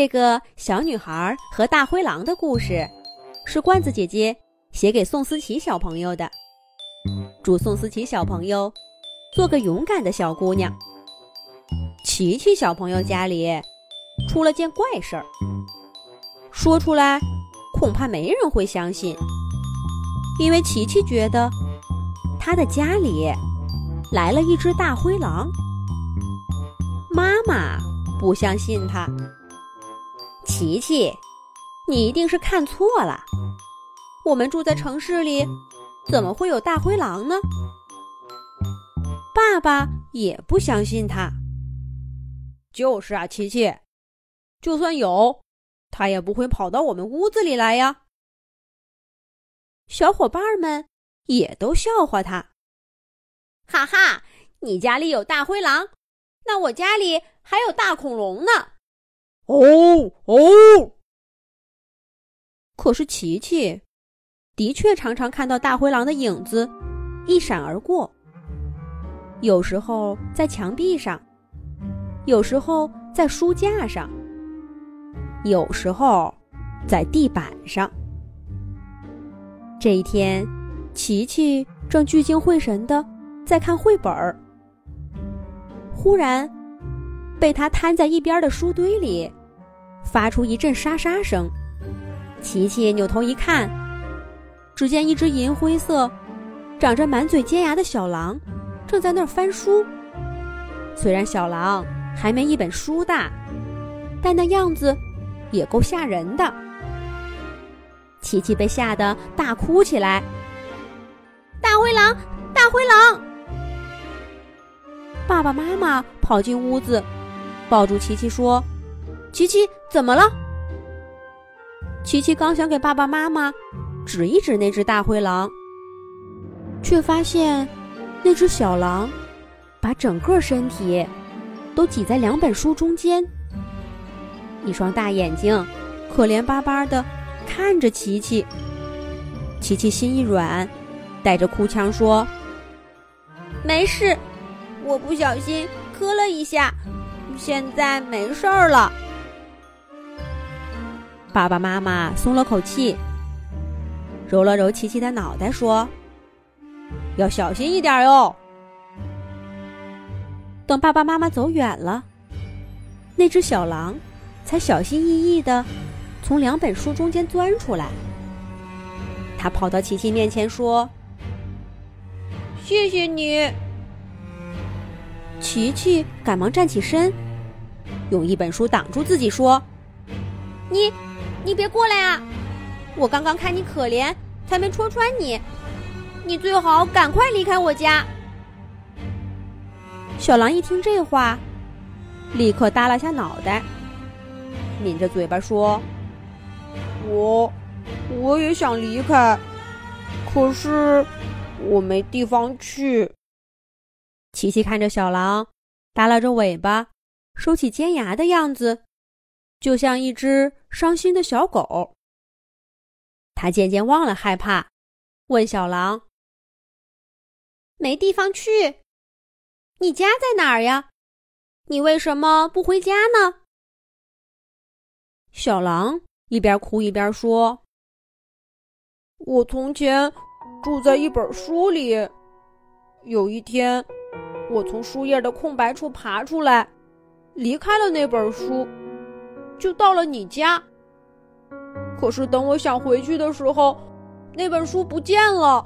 这个小女孩和大灰狼的故事，是罐子姐姐写给宋思琪小朋友的。祝宋思琪小朋友做个勇敢的小姑娘。琪琪小朋友家里出了件怪事儿，说出来恐怕没人会相信，因为琪琪觉得她的家里来了一只大灰狼。妈妈不相信她。琪琪，你一定是看错了。我们住在城市里，怎么会有大灰狼呢？爸爸也不相信他。就是啊，琪琪，就算有，他也不会跑到我们屋子里来呀。小伙伴们也都笑话他。哈哈，你家里有大灰狼，那我家里还有大恐龙呢。哦哦！可是琪琪的确常常看到大灰狼的影子一闪而过，有时候在墙壁上，有时候在书架上，有时候在地板上。这一天，琪琪正聚精会神的在看绘本儿，忽然被他摊在一边的书堆里。发出一阵沙沙声，琪琪扭头一看，只见一只银灰色、长着满嘴尖牙的小狼正在那儿翻书。虽然小狼还没一本书大，但那样子也够吓人的。琪琪被吓得大哭起来：“大灰狼，大灰狼！”爸爸妈妈跑进屋子，抱住琪琪说。琪琪怎么了？琪琪刚想给爸爸妈妈指一指那只大灰狼，却发现那只小狼把整个身体都挤在两本书中间，一双大眼睛可怜巴巴的看着琪琪。琪琪心一软，带着哭腔说：“没事，我不小心磕了一下，现在没事儿了。”爸爸妈妈松了口气，揉了揉琪琪的脑袋，说：“要小心一点哟。”等爸爸妈妈走远了，那只小狼才小心翼翼的从两本书中间钻出来。他跑到琪琪面前说：“谢谢你。”琪琪赶忙站起身，用一本书挡住自己，说：“你。”你别过来啊！我刚刚看你可怜，才没戳穿你。你最好赶快离开我家。小狼一听这话，立刻耷拉下脑袋，抿着嘴巴说：“我我也想离开，可是我没地方去。”琪琪看着小狼，耷拉着尾巴，收起尖牙的样子。就像一只伤心的小狗，他渐渐忘了害怕，问小狼：“没地方去，你家在哪儿呀？你为什么不回家呢？”小狼一边哭一边说：“我从前住在一本书里，有一天，我从书页的空白处爬出来，离开了那本书。”就到了你家，可是等我想回去的时候，那本书不见了，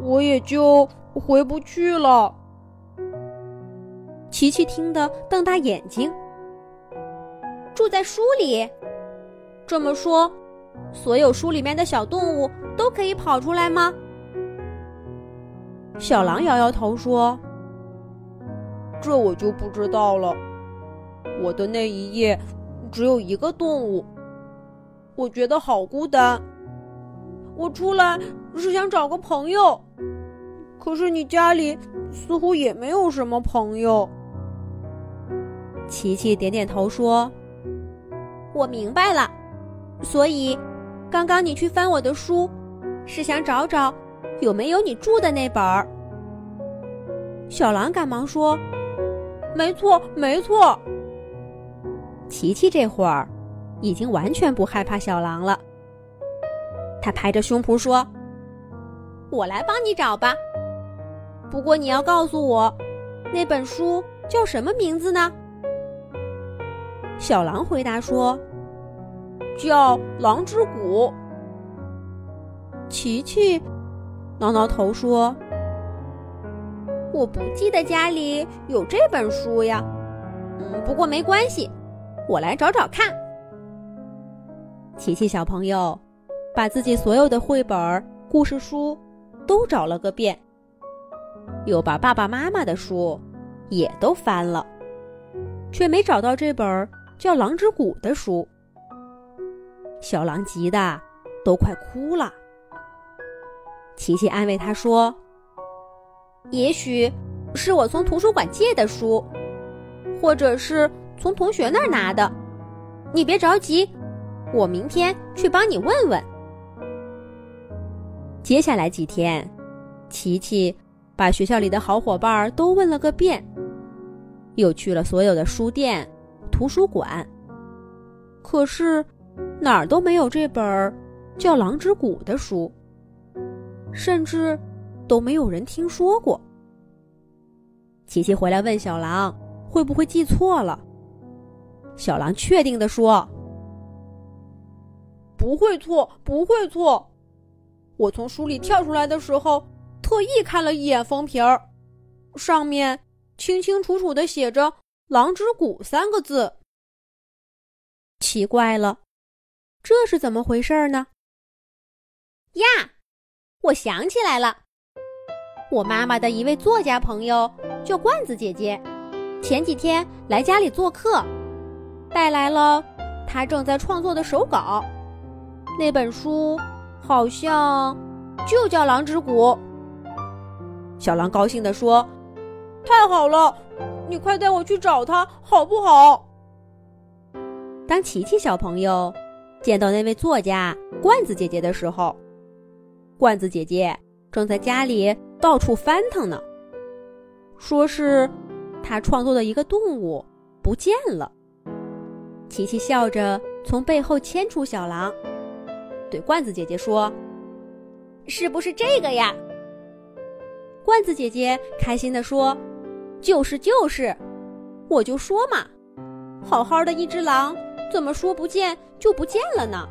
我也就回不去了。琪琪听得瞪大眼睛。住在书里，这么说，所有书里面的小动物都可以跑出来吗？小狼摇摇头说：“这我就不知道了。我的那一页。”只有一个动物，我觉得好孤单。我出来是想找个朋友，可是你家里似乎也没有什么朋友。琪琪点点头说：“我明白了，所以刚刚你去翻我的书，是想找找有没有你住的那本儿。”小狼赶忙说：“没错，没错。”琪琪这会儿已经完全不害怕小狼了。他拍着胸脯说：“我来帮你找吧。不过你要告诉我，那本书叫什么名字呢？”小狼回答说：“叫《狼之谷》。”琪琪挠挠头说：“我不记得家里有这本书呀。嗯，不过没关系，我来找找看。”琪琪小朋友。把自己所有的绘本、故事书都找了个遍，又把爸爸妈妈的书也都翻了，却没找到这本叫《狼之谷》的书。小狼急得都快哭了。琪琪安慰他说：“也许是我从图书馆借的书，或者是从同学那儿拿的。你别着急，我明天去帮你问问。”接下来几天，琪琪把学校里的好伙伴都问了个遍，又去了所有的书店、图书馆。可是哪儿都没有这本叫《狼之谷》的书，甚至都没有人听说过。琪琪回来问小狼会不会记错了，小狼确定的说：“不会错，不会错。”我从书里跳出来的时候，特意看了一眼封皮儿，上面清清楚楚的写着“狼之谷”三个字。奇怪了，这是怎么回事呢？呀，我想起来了，我妈妈的一位作家朋友叫罐子姐姐，前几天来家里做客，带来了他正在创作的手稿，那本书。好像就叫狼之谷。小狼高兴地说：“太好了，你快带我去找他好不好？”当琪琪小朋友见到那位作家罐子姐姐的时候，罐子姐姐正在家里到处翻腾呢，说是她创作的一个动物不见了。琪琪笑着从背后牵出小狼。对罐子姐姐说：“是不是这个呀？”罐子姐姐开心地说：“就是就是，我就说嘛，好好的一只狼，怎么说不见就不见了呢？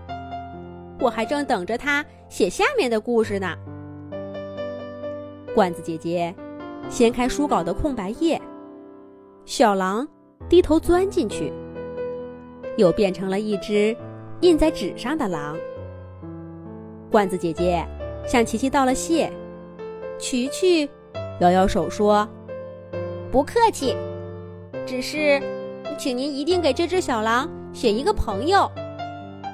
我还正等着它写下面的故事呢。”罐子姐姐掀开书稿的空白页，小狼低头钻进去，又变成了一只印在纸上的狼。罐子姐姐向琪琪道了谢，琪琪摇摇手说：“不客气，只是，请您一定给这只小狼写一个朋友。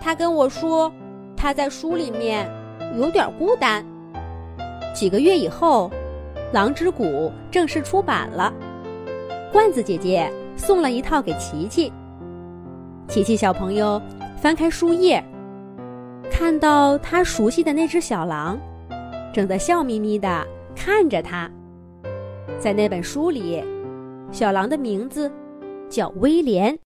他跟我说，他在书里面有点孤单。”几个月以后，《狼之谷》正式出版了，罐子姐姐送了一套给琪琪。琪琪小朋友翻开书页。看到他熟悉的那只小狼，正在笑眯眯的看着他。在那本书里，小狼的名字叫威廉。